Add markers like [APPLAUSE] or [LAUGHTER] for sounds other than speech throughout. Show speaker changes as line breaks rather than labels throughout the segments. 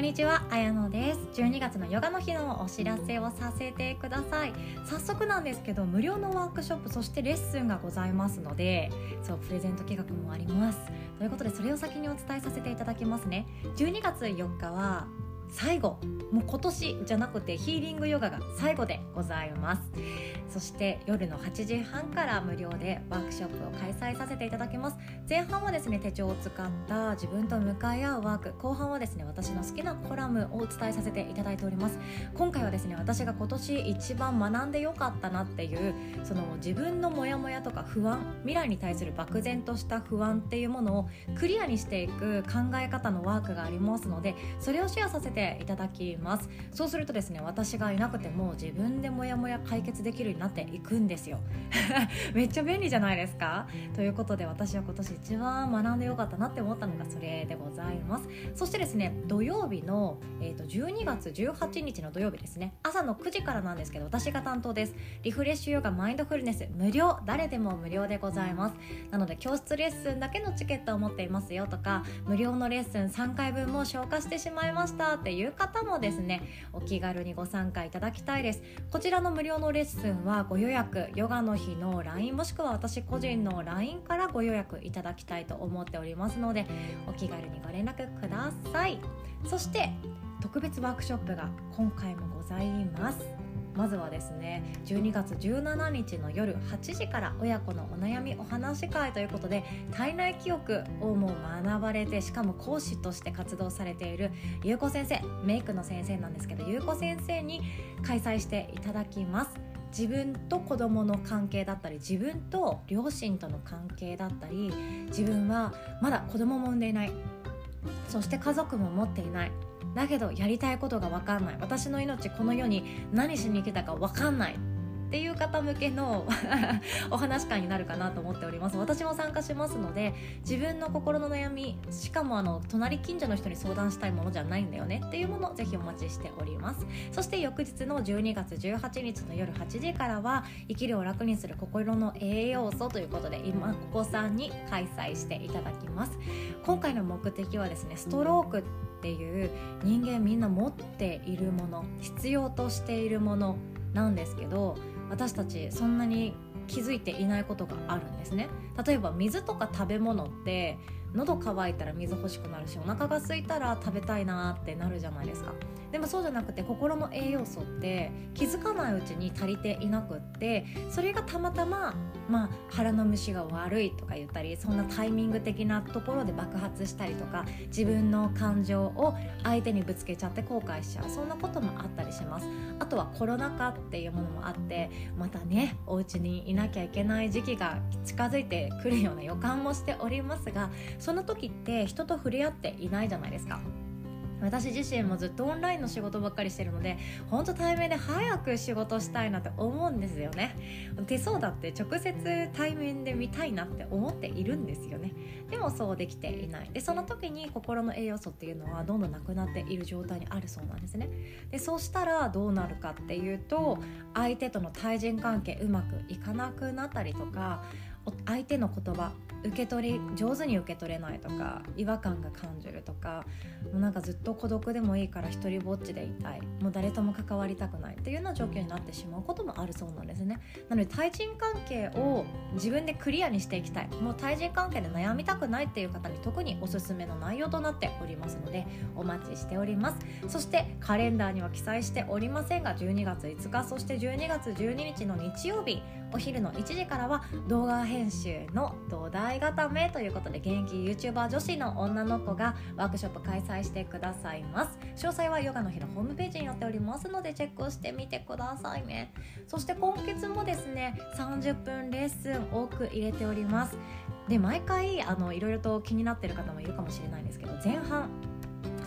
んにちは、あやのです。12月のヨガの日のお知らせをさせてください。早速なんですけど無料のワークショップそしてレッスンがございますのでそうプレゼント企画もあります。ということでそれを先にお伝えさせていただきますね。12月4日は最後もう今年じゃなくてヒーリングヨガが最後でございます。そして夜の8時半から無料でワークショップを開催させていただきます。前半はですね手帳を使った自分と向かい合うワーク。後半はですね私の好きなコラムをお伝えさせていただいております。今回はですね私が今年一番学んでよかったなっていうその自分のモヤモヤとか不安未来に対する漠然とした不安っていうものをクリアにしていく考え方のワークがありますのでそれをシェアさせていただきます。そうするとですね私がいなくても自分でモヤモヤ解決できるようになっていくんですよ。[LAUGHS] めっちゃ便利じゃないですか。ということで私は今年一番学んでよかったなって思ったのがそれでございます。そしてですね土曜日の、えーと、12月18日の土曜日ですね。朝の9時からなんですけど私が担当です。リフレッシュヨガマインドフルネス無料。誰でも無料でございます。なので教室レッスンだけのチケットを持っていますよとか無料のレッスン3回分も消化してしまいましたってていう方もですねお気軽にご参加いただきたいです。こちらの無料のレッスンはご予約ヨガの日の LINE もしくは私個人の LINE からご予約いただきたいと思っておりますのでお気軽にご連絡ください。そして特別ワークショップが今回もございます。まずはですね12月17日の夜8時から親子のお悩みお話し会ということで体内記憶をもう学ばれてしかも講師として活動されているゆうこ先生メイクの先生なんですけどゆうこ先生に開催していただきます。自分と子供の関係だったり自分と両親との関係だったり自分はまだ子供も産んでいない。そして家族も持っていない。だけどやりたいことが分かんない。私の命この世に何しに来たか分かんないっていう方向けの [LAUGHS] お話会になるかなと思っております。私も参加しますので自分の心の悩みしかもあの隣近所の人に相談したいものじゃないんだよね。っていうものをぜひお待ちしております。そして翌日の12月18日の夜8時からは生きるを楽にする心の栄養素ということで今ここさんに開催していただきます。今回の目的はですねストロークっていう人間みんな持っているもの必要としているものなんですけど私たちそんなに気づいていないことがあるんですね。例えば水とか食べ物って喉乾いたら水欲しくなるしお腹が空いたら食べたいなってなるじゃないですか。でもそうじゃなくて心の栄養素って気づかないうちに足りていなくってそれがたまたま、まあ、腹の虫が悪いとか言ったりそんなタイミング的なところで爆発したりとか自分の感情を相手にぶつけちゃって後悔しちゃう。そんなこともあったりします。あとはコロナ禍っていうものもあってまたねお家にいなきゃいけない時期が近づいてくるような予感もしておりますがその時って人と触れ合っていないじゃないですか。私自身もずっとオンラインの仕事ばっかりしてるので本当対面で早く仕事したいなって思うんですよね。手相だって直接対面で見たいなって思っているんですよね。でもそうできていない。でその時に心の栄養素っていうのはどんどんなくなっている状態にあるそうなんですね。でそうしたらどうなるかっていうと相手との対人関係うまくいかなくなったりとか相手の言葉受け取り上手に受け取れないとか違和感が感じるとかもうなんかずっと孤独でもいいから一人ぼっちでいたい。もう誰とも関わりたくない。っていうような状況になってしまうこともあるそうなんですね。なので対人関係を自分でクリアにしていきたい。もう対人関係で悩みたくないっていう方に特におすすめの内容となっておりますのでお待ちしております。そしてカレンダーには記載しておりませんが12月5日そして12月12日の日曜日お昼の1時からは動画編集の土台固めということで現役 YouTuber 女子の女の子がワークショップ開催してくださいます。詳細はヨガの日のホームページに載っておりますのでチェックしてみてくださいね。そして今月もですね30分レッスン多く入れております。で毎回あのいろいろと気になってる方もいるかもしれないんですけど前半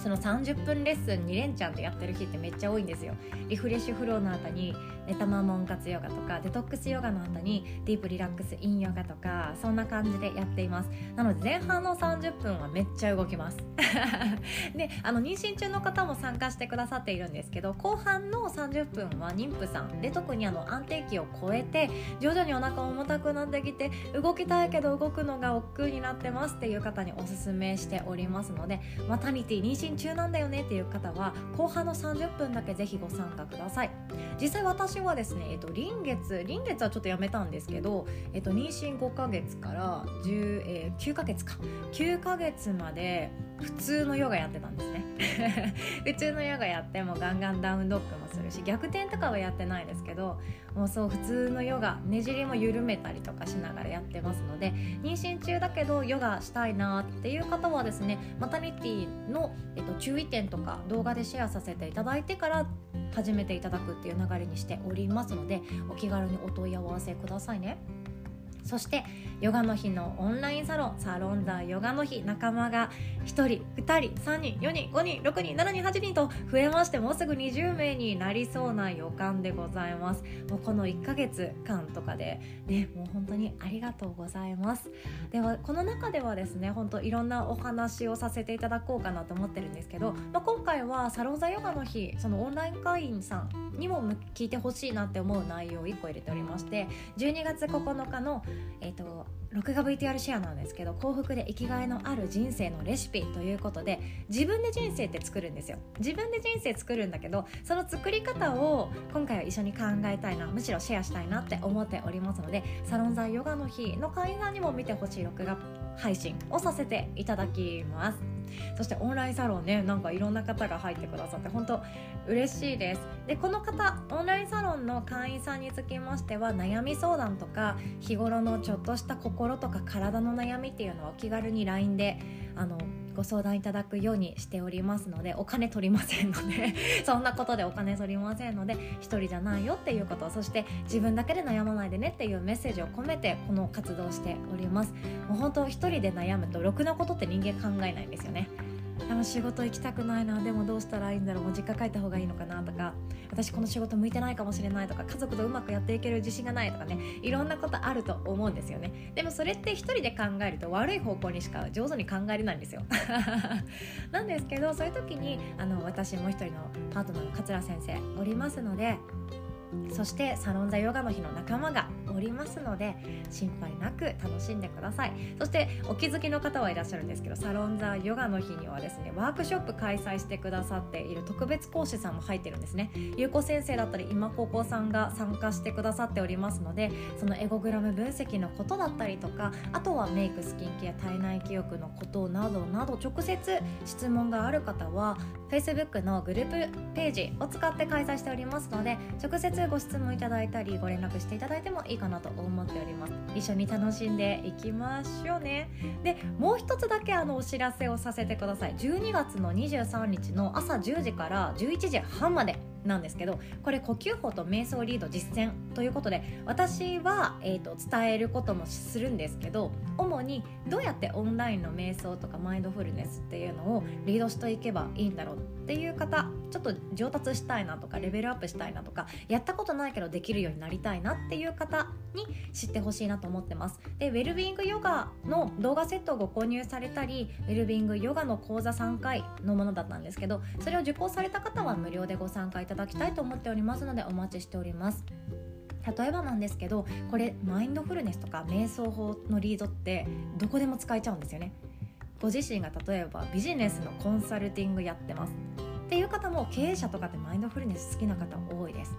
その30分レッスン2連チャンでやってる日ってめっちゃ多いんですよ。リフレッシュフローの後にネタマモン活ヨガとかデトックスヨガの後にディープリラックスインヨガとかそんな感じでやっています。なので前半の30分はめっちゃ動きます。[LAUGHS] であの妊娠中の方も参加してくださっているんですけど後半の30分は妊婦さん。で特にあの安定期を超えて徐々にお腹重たくなってきて動きたいけど動くのが億劫になってますっていう方におすすめしておりますのでマタニティ妊娠中なんだよねっていう方は後半の30分だけぜひご参加ください。実際私私はですね、えっと、臨月臨月はちょっとやめたんですけど、えっと、妊娠5ヶ月から10、えー、9ヶ月か。9ヶ月まで普通のヨガやってたんですね [LAUGHS] 普通のヨガやってもガンガンダウンドッグもするし逆転とかはやってないですけどもうそう普通のヨガねじりも緩めたりとかしながらやってますので妊娠中だけどヨガしたいなっていう方はですねマタニティの、えっと、注意点とか動画でシェアさせていただいてから始めていただくっていう流れにしておりますのでお気軽にお問い合わせくださいね。そしてヨガの日のオンラインサロンサロンザヨガの日仲間が1人2人3人4人5人6人7人8人と増えましてもうすぐ20名になりそうな予感でございます。もうこの1ヶ月間とかでねもう本当にありがとうございます。ではこの中ではですね本当いろんなお話をさせていただこうかなと思ってるんですけど、まあ、今回はサロンザヨガの日そのオンライン会員さんにも聞いてほしいなって思う内容を1個入れておりまして12月9日のえ、ー、と録画 VTR シェアなんですけど幸福で生きがいのある人生のレシピということで自分で人生って作るんですよ。自分で人生作るんだけどその作り方を今回は一緒に考えたいなむしろシェアしたいなって思っておりますのでサロン座ヨガの日の会員さんにも見てほしい録画配信をさせていただきます。そしてオンラインサロンねなんかいろんな方が入ってくださって本当嬉しいです。でこの方オンラインサロンの会員さんにつきましては悩み相談とか日頃のちょっとした心とか体の悩みっていうのはお気軽に LINE であのご相談いただくようにしておりますのでお金取りませんので [LAUGHS] そんなことでお金取りませんので一人じゃないよっていうことそして自分だけで悩まないでねっていうメッセージを込めてこの活動をしております。もう本当一人で悩むとろくなことって人間考えないんですよね。でも仕事行きたくないなでもどうしたらいいんだろうもう実家帰った方がいいのかなとか私この仕事向いてないかもしれないとか家族とうまくやっていける自信がないとかねいろんなことあると思うんですよね。でもそれって一人で考えると悪い方向にしか上手に考えれないんですよ。[LAUGHS] なんですけどそういう時にあの私もう一人のパートナーの桂先生おりますのでそしてサロンザヨガの日の仲間がおりますので心配なく楽しんでください。そしてお気づきの方はいらっしゃるんですけどサロンザヨガの日にはですねワークショップ開催してくださっている特別講師さんも入ってるんですね。優子先生だったり今高校さんが参加してくださっておりますのでそのエゴグラム分析のことだったりとかあとはメイクスキンケア体内記憶のことなどなど直接質問がある方は Facebook のグループページを使って開催しておりますので直接ご質問いただいたりご連絡していただいてもいいかなと思っております。一緒に楽しんでいきましょうね。でもう一つだけあのお知らせをさせてください。12月の23日の朝10時から11時半までなんですけどこれ呼吸法と瞑想リード実践ということで私は、えーと、伝えることもするんですけど主にどうやってオンラインの瞑想とかマインドフルネスっていうのをリードしていけばいいんだろうっていう方ちょっと上達したいなとかレベルアップしたいなとかやったことないけどできるようになりたいなっていう方に知ってほしいなと思ってます。でウェルビングヨガの動画セットをご購入されたりウェルビングヨガの講座3回のものだったんですけどそれを受講された方は無料でご参加いただきたいと思っておりますのでお待ちしております。例えばなんですけどこれマインドフルネスとか瞑想法のリードってどこでも使えちゃうんですよね。ご自身が例えばビジネスのコンサルティングやってます。っていう方も経営者とかってマインドフルネス好きな方多いです。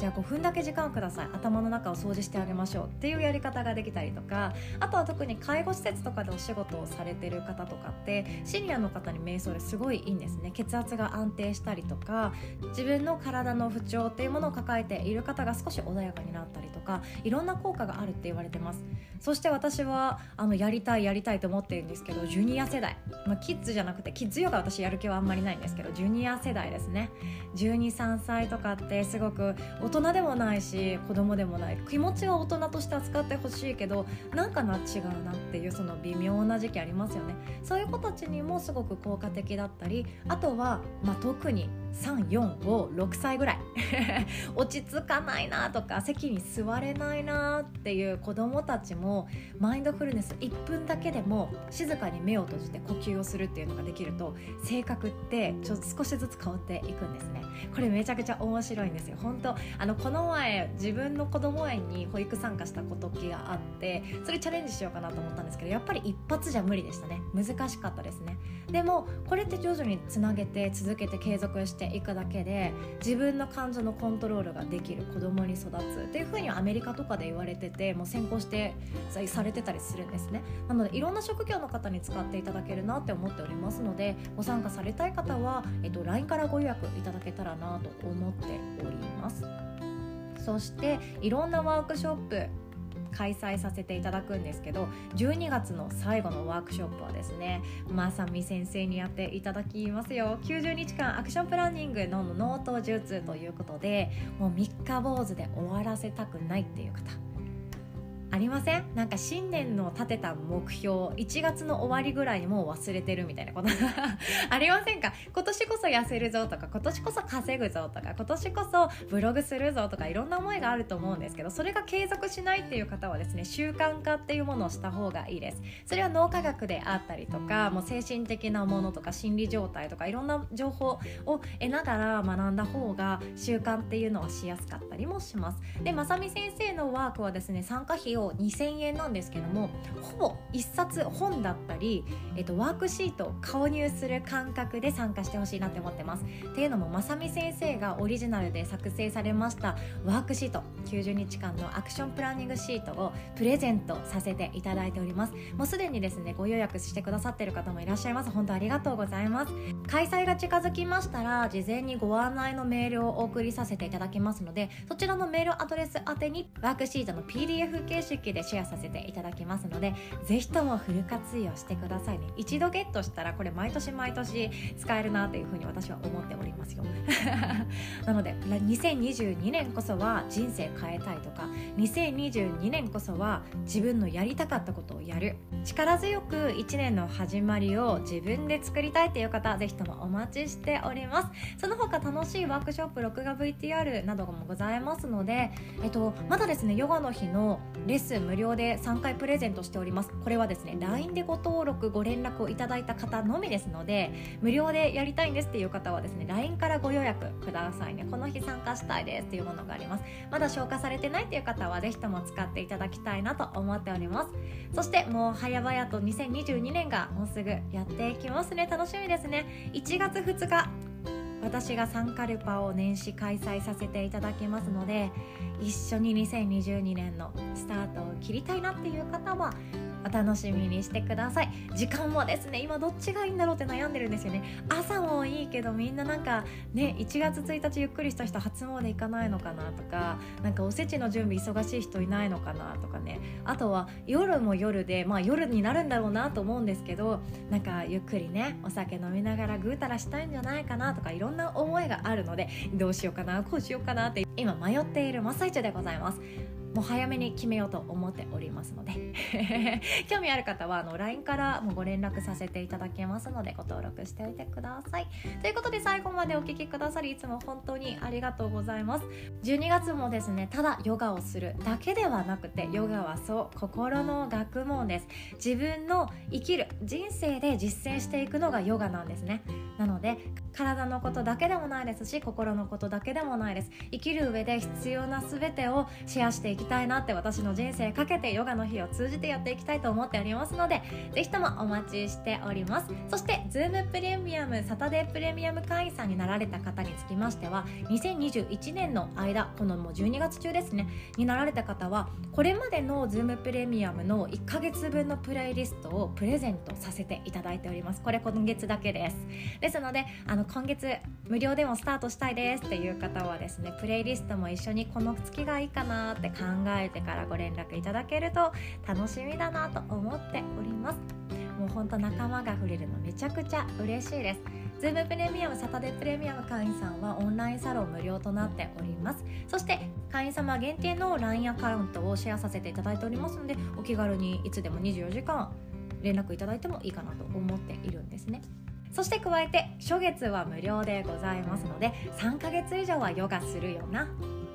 じゃあ5分だけ時間をください。頭の中を掃除してあげましょうっていうやり方ができたりとかあとは特に介護施設とかでお仕事をされてる方とかってシニアの方に瞑想ですごいいいんですね。血圧が安定したりとか自分の体の不調っていうものを抱えている方が少し穏やかになったりとかいろんな効果があるって言われてます。そして私はあのやりたいやりたいと思ってるんですけどジュニア世代、まあ、キッズじゃなくてキッズヨガ私やる気はあんまりないんですけどジュニア世代ですね。123歳とかってすごく大人でもないし子供でもない。気持ちは大人として扱ってほしいけどなんかな違うなっていうその微妙な時期ありますよね。そういう子たちにもすごく効果的だったりあとは、まあ、特に3456歳ぐらい。[LAUGHS] 落ち着かないなとか席に座れないなっていう子どもたちもマインドフルネス1分だけでも静かに目を閉じて呼吸をするっていうのができると性格ってちょっと少しずつ変わっていくんですね。これめちゃくちゃ面白いんですよ。本当あのこの前自分の子ども園に保育参加した時があってそれチャレンジしようかなと思ったんですけどやっぱり一発じゃ無理でしたね。難しかったですね。でもこれって徐々につなげて続けて継続してていくだけで自分の感情のコントロールができる子供に育つっていうふうにアメリカとかで言われててもう先行してされてたりするんですね。なのでいろんな職業の方に使っていただけるなって思っておりますのでご参加されたい方は、えっと、LINE からご予約いただけたらなと思っております。そしていろんなワークショップ開催させていただくんですけど12月の最後のワークショップはですねまさみ先生にやっていただきますよ。90日間アクションプランニングのノート術ということでもう3日坊主で終わらせたくないっていう方。ありません？なんか新年の立てた目標1月の終わりぐらいにもう忘れてるみたいなこと。[LAUGHS] ありませんか？今年こそ痩せるぞとか今年こそ稼ぐぞとか今年こそブログするぞとかいろんな思いがあると思うんですけどそれが継続しないっていう方はですね習慣化っていうものをした方がいいです。それは脳科学であったりとかもう精神的なものとか心理状態とかいろんな情報を得ながら学んだ方が習慣っていうのはしやすかったりもします。でまさみ先生のワークはですね参加費を2000円なんですけどもほぼ1冊本だったり、えっと、ワークシート購入する感覚で参加してほしいなって思ってます。っていうのもまさみ先生がオリジナルで作成されましたワークシート90日間のアクションプランニングシートをプレゼントさせていただいております。もうすでにですねご予約してくださってる方もいらっしゃいます。本当ありがとうございます。開催が近づきましたら事前にご案内のメールをお送りさせていただきますのでそちらのメールアドレス宛てにワークシートの PDF 形式でシェアさせていただきますのでぜひともフル活用してくださいね。一度ゲットしたらこれ毎年毎年使えるなというふうに私は思っておりますよ。[LAUGHS] なので2022年こそは人生変えたいとか2022年こそは自分のやりたかったことをやる。力強く1年の始まりを自分で作りたいという方ぜひともお待ちしております。その他楽しいワークショップ録画 VTR などもございますので、えっと、まだですねヨガの日のレッスン無料で3回プレゼントしております。これはですね LINE でご登録ご連絡をいただいた方のみですので無料でやりたいんですっていう方はですね LINE からご予約くださいね。この日参加したいですっていうものがあります。まだ消化されてないっていう方はぜひとも使っていただきたいなと思っております。そしてもう々と2022年がもうすぐやっていきますね。楽しみですね。1月2日私がサンカルパを年始開催させていただきますので一緒に2022年のスタートを切りたいなっていう方はお楽しみにしてください。時間もですね今どっちがいいんだろうって悩んでるんですよね。朝もいいけどみんななんかね1月1日ゆっくりした人初詣行かないのかなとかなんかおせちの準備忙しい人いないのかなとかね。あとは夜も夜でまあ夜になるんだろうなと思うんですけどなんかゆっくりねお酒飲みながらぐうたらしたいんじゃないかなとかいろんな思いがあるのでどうしようかなこうしようかなって今迷っている真っ最中でございます。もう早めに決めようと思っておりますので。[LAUGHS] 興味ある方はあの LINE からもご連絡させていただけますのでご登録しておいてください。ということで最後までお聴きくださりいつも本当にありがとうございます。12月もですねただヨガをするだけではなくてヨガはそう心の学問です。自分の生きる人生で実践していくのがヨガなんですね。なので体のことだけでもないですし心のことだけでもないです。生きる上で必要な全てをシェアしていききたいなって私の人生かけてヨガの日を通じてやっていきたいと思っておりますのでぜひともお待ちしております。そして Zoom プレミアムサタデープレミアム会員さんになられた方につきましては2021年の間このもう12月中ですねになられた方はこれまでの Zoom プレミアムの1ヶ月分のプレイリストをプレゼントさせていただいております。これ今月だけです。ですのであの今月無料でもスタートしたいですっていう方はですねプレイリストも一緒にこの月がいいかなって考えてからご連絡いただけると楽しみだなと思っております。もうほんと仲間が触れるのめちゃくちゃ嬉しいです。ズームプレミアムサタデープレミアム会員さんはオンラインサロン無料となっております。そして会員様限定の LINE アカウントをシェアさせていただいておりますのでお気軽にいつでも24時間連絡いただいてもいいかなと思っているんですね。そして加えて初月は無料でございますので3ヶ月以上はヨガするよな。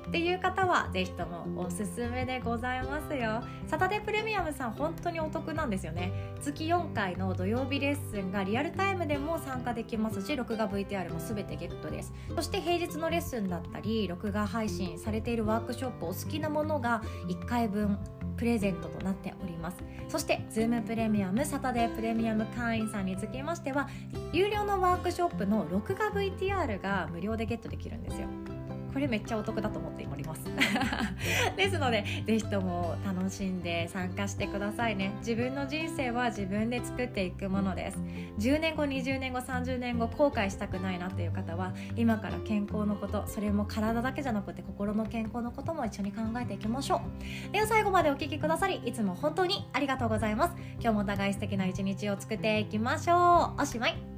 っていう方はぜひともおすすめでございますよ。サタデープレミアムさん本当にお得なんですよね。月4回の土曜日レッスンがリアルタイムでも参加できますし録画 VTR も全てゲットです。そして平日のレッスンだったり録画配信されているワークショップお好きなものが1回分プレゼントとなっております。そして Zoom プレミアムサタデープレミアム会員さんにつきましては有料のワークショップの録画 VTR が無料でゲットできるんですよ。これめっちゃお得だと思っております。[LAUGHS] ですのでぜひとも楽しんで参加してくださいね。自分の人生は自分で作っていくものです。10年後20年後30年後後悔したくないなっていう方は今から健康のことそれも体だけじゃなくて心の健康のことも一緒に考えていきましょう。では最後までお聴きくださりいつも本当にありがとうございます。今日もお互い素敵な一日を作っていきましょう。おしまい